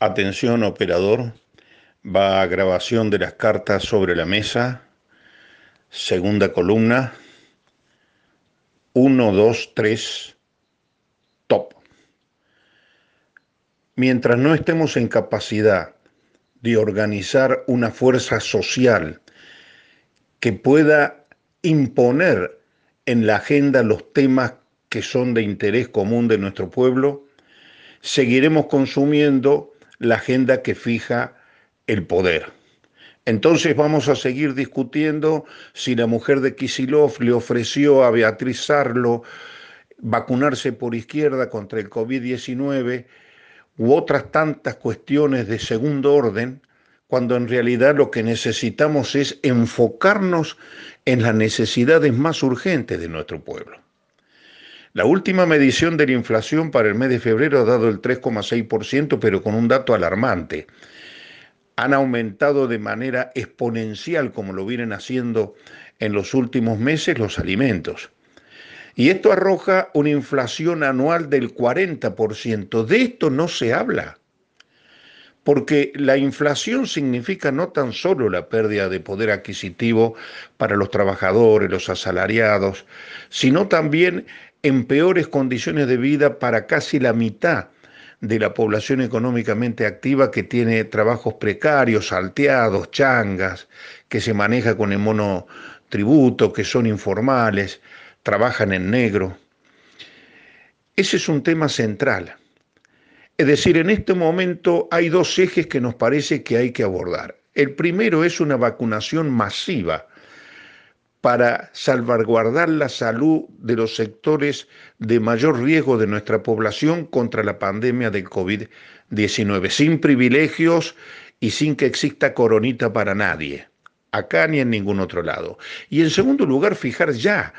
Atención operador, va a grabación de las cartas sobre la mesa, segunda columna, 1, 2, 3, top. Mientras no estemos en capacidad de organizar una fuerza social que pueda imponer en la agenda los temas que son de interés común de nuestro pueblo, seguiremos consumiendo la agenda que fija el poder. Entonces vamos a seguir discutiendo si la mujer de Kisilov le ofreció a Beatriz Sarlo vacunarse por izquierda contra el COVID-19 u otras tantas cuestiones de segundo orden, cuando en realidad lo que necesitamos es enfocarnos en las necesidades más urgentes de nuestro pueblo. La última medición de la inflación para el mes de febrero ha dado el 3,6%, pero con un dato alarmante. Han aumentado de manera exponencial, como lo vienen haciendo en los últimos meses, los alimentos. Y esto arroja una inflación anual del 40%. De esto no se habla. Porque la inflación significa no tan solo la pérdida de poder adquisitivo para los trabajadores, los asalariados, sino también en peores condiciones de vida para casi la mitad de la población económicamente activa que tiene trabajos precarios, salteados, changas, que se maneja con el monotributo, que son informales, trabajan en negro. Ese es un tema central. Es decir, en este momento hay dos ejes que nos parece que hay que abordar. El primero es una vacunación masiva para salvaguardar la salud de los sectores de mayor riesgo de nuestra población contra la pandemia del COVID-19, sin privilegios y sin que exista coronita para nadie, acá ni en ningún otro lado. Y en segundo lugar, fijar ya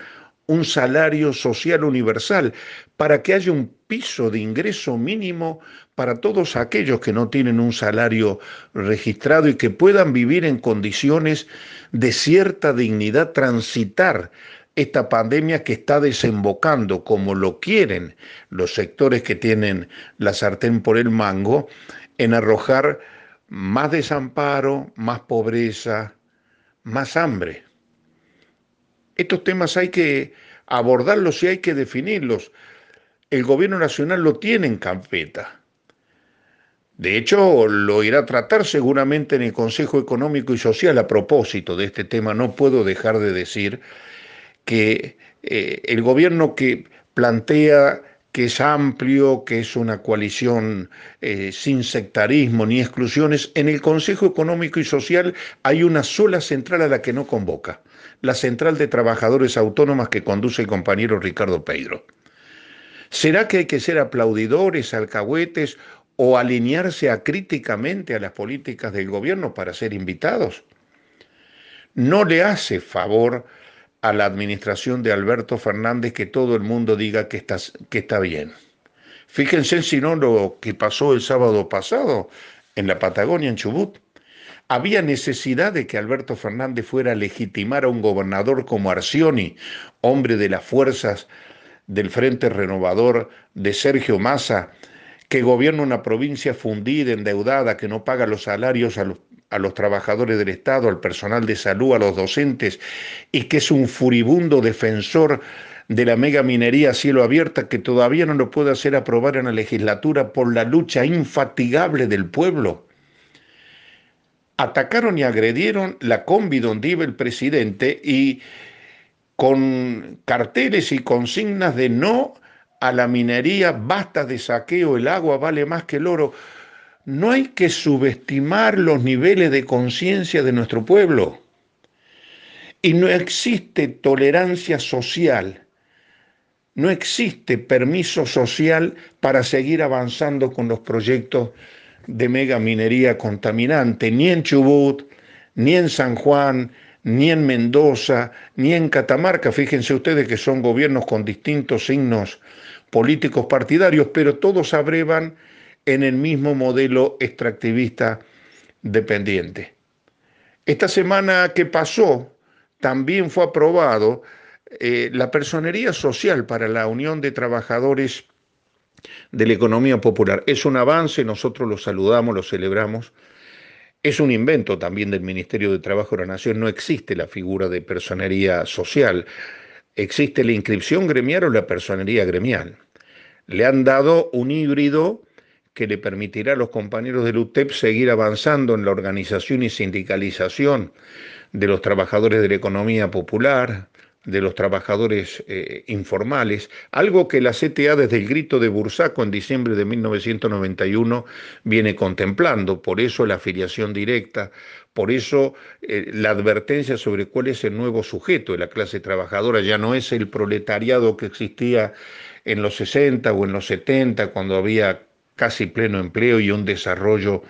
un salario social universal para que haya un piso de ingreso mínimo para todos aquellos que no tienen un salario registrado y que puedan vivir en condiciones de cierta dignidad, transitar esta pandemia que está desembocando como lo quieren los sectores que tienen la sartén por el mango en arrojar más desamparo, más pobreza, más hambre. Estos temas hay que abordarlos y hay que definirlos. El gobierno nacional lo tiene en campeta. De hecho, lo irá a tratar seguramente en el Consejo Económico y Social a propósito de este tema. No puedo dejar de decir que eh, el gobierno que plantea que es amplio, que es una coalición eh, sin sectarismo ni exclusiones, en el Consejo Económico y Social hay una sola central a la que no convoca, la Central de Trabajadores Autónomas que conduce el compañero Ricardo Pedro. ¿Será que hay que ser aplaudidores, alcahuetes o alinearse acríticamente a las políticas del gobierno para ser invitados? No le hace favor a la administración de Alberto Fernández que todo el mundo diga que está, que está bien. Fíjense si no lo que pasó el sábado pasado en la Patagonia, en Chubut. Había necesidad de que Alberto Fernández fuera a legitimar a un gobernador como Arcioni, hombre de las fuerzas del Frente Renovador de Sergio Massa, que gobierna una provincia fundida, endeudada, que no paga los salarios a los trabajadores del Estado, al personal de salud, a los docentes, y que es un furibundo defensor de la mega minería a cielo abierta que todavía no lo puede hacer aprobar en la legislatura por la lucha infatigable del pueblo. Atacaron y agredieron la combi donde iba el presidente y con carteles y consignas de no a la minería, basta de saqueo, el agua vale más que el oro no hay que subestimar los niveles de conciencia de nuestro pueblo. Y no existe tolerancia social, no existe permiso social para seguir avanzando con los proyectos de mega minería contaminante, ni en Chubut, ni en San Juan, ni en Mendoza, ni en Catamarca. Fíjense ustedes que son gobiernos con distintos signos políticos partidarios, pero todos abrevan en el mismo modelo extractivista dependiente. Esta semana que pasó también fue aprobado eh, la personería social para la Unión de Trabajadores de la economía popular. Es un avance, nosotros lo saludamos, lo celebramos. Es un invento también del Ministerio de Trabajo de la Nación. No existe la figura de personería social. Existe la inscripción gremial o la personería gremial. Le han dado un híbrido que le permitirá a los compañeros del UTEP seguir avanzando en la organización y sindicalización de los trabajadores de la economía popular, de los trabajadores eh, informales, algo que la CTA desde el grito de Bursaco en diciembre de 1991 viene contemplando, por eso la afiliación directa, por eso eh, la advertencia sobre cuál es el nuevo sujeto de la clase trabajadora, ya no es el proletariado que existía en los 60 o en los 70, cuando había casi pleno empleo y un desarrollo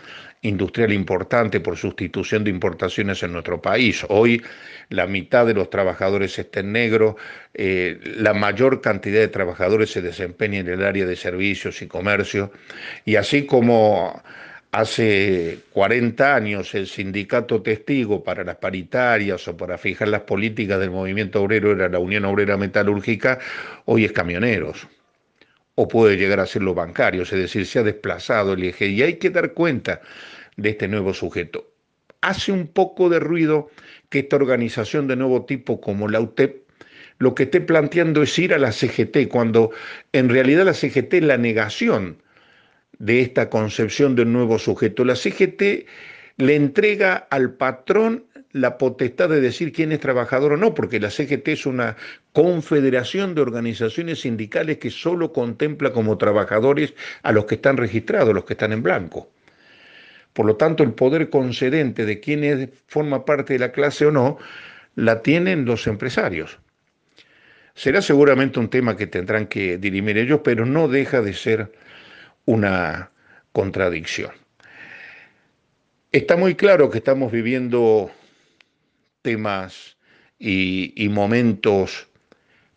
industrial importante por sustitución de importaciones en nuestro país. Hoy la mitad de los trabajadores está en negro, eh, la mayor cantidad de trabajadores se desempeña en el área de servicios y comercio, y así como hace 40 años el sindicato testigo para las paritarias o para fijar las políticas del movimiento obrero era la Unión Obrera Metalúrgica, hoy es camioneros. O puede llegar a ser los bancarios, es decir, se ha desplazado el eje. Y hay que dar cuenta de este nuevo sujeto. Hace un poco de ruido que esta organización de nuevo tipo como la UTEP lo que esté planteando es ir a la CGT, cuando en realidad la CGT es la negación de esta concepción de un nuevo sujeto. La CGT le entrega al patrón la potestad de decir quién es trabajador o no, porque la CGT es una confederación de organizaciones sindicales que solo contempla como trabajadores a los que están registrados, los que están en blanco. Por lo tanto, el poder concedente de quién forma parte de la clase o no, la tienen los empresarios. Será seguramente un tema que tendrán que dirimir ellos, pero no deja de ser una contradicción. Está muy claro que estamos viviendo temas y, y momentos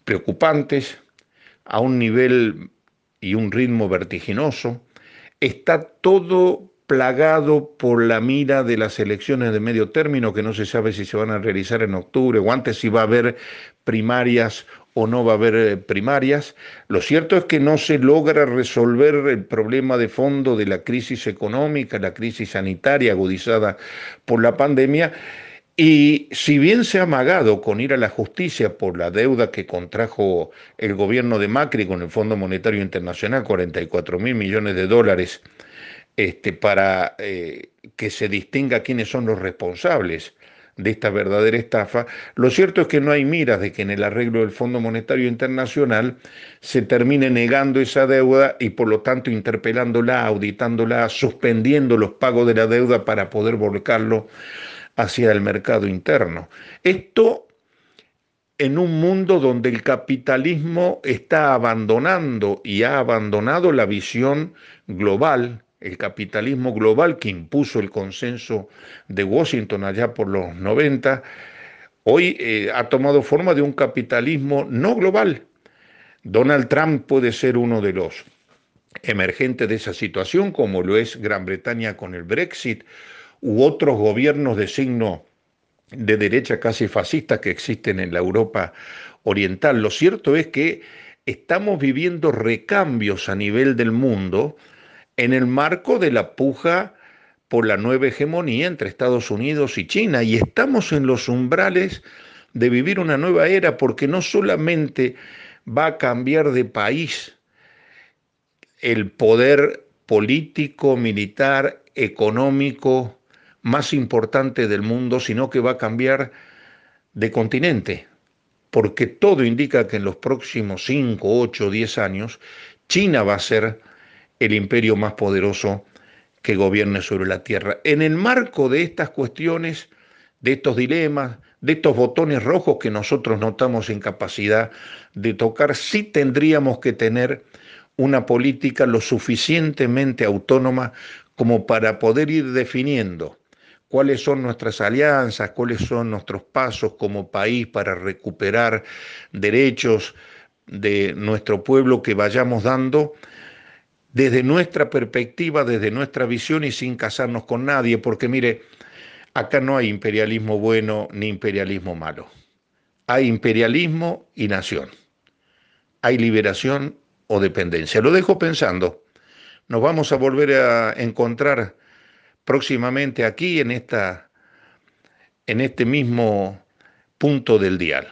preocupantes a un nivel y un ritmo vertiginoso. Está todo plagado por la mira de las elecciones de medio término, que no se sabe si se van a realizar en octubre o antes, si va a haber primarias o no va a haber eh, primarias. Lo cierto es que no se logra resolver el problema de fondo de la crisis económica, la crisis sanitaria agudizada por la pandemia. Y si bien se ha amagado con ir a la justicia por la deuda que contrajo el gobierno de Macri con el Fondo Monetario Internacional, 44 mil millones de dólares, este, para eh, que se distinga quiénes son los responsables de esta verdadera estafa, lo cierto es que no hay miras de que en el arreglo del Fondo Monetario Internacional se termine negando esa deuda y por lo tanto interpelándola, auditándola, suspendiendo los pagos de la deuda para poder volcarlo hacia el mercado interno. Esto en un mundo donde el capitalismo está abandonando y ha abandonado la visión global el capitalismo global que impuso el consenso de Washington allá por los 90, hoy eh, ha tomado forma de un capitalismo no global. Donald Trump puede ser uno de los emergentes de esa situación, como lo es Gran Bretaña con el Brexit, u otros gobiernos de signo de derecha casi fascista que existen en la Europa oriental. Lo cierto es que estamos viviendo recambios a nivel del mundo, en el marco de la puja por la nueva hegemonía entre Estados Unidos y China. Y estamos en los umbrales de vivir una nueva era porque no solamente va a cambiar de país el poder político, militar, económico más importante del mundo, sino que va a cambiar de continente, porque todo indica que en los próximos 5, 8, 10 años China va a ser el imperio más poderoso que gobierne sobre la tierra. En el marco de estas cuestiones, de estos dilemas, de estos botones rojos que nosotros notamos en capacidad de tocar, sí tendríamos que tener una política lo suficientemente autónoma como para poder ir definiendo cuáles son nuestras alianzas, cuáles son nuestros pasos como país para recuperar derechos de nuestro pueblo que vayamos dando desde nuestra perspectiva, desde nuestra visión y sin casarnos con nadie, porque mire, acá no hay imperialismo bueno ni imperialismo malo. Hay imperialismo y nación. Hay liberación o dependencia. Lo dejo pensando. Nos vamos a volver a encontrar próximamente aquí en esta en este mismo punto del dial.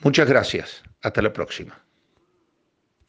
Muchas gracias. Hasta la próxima.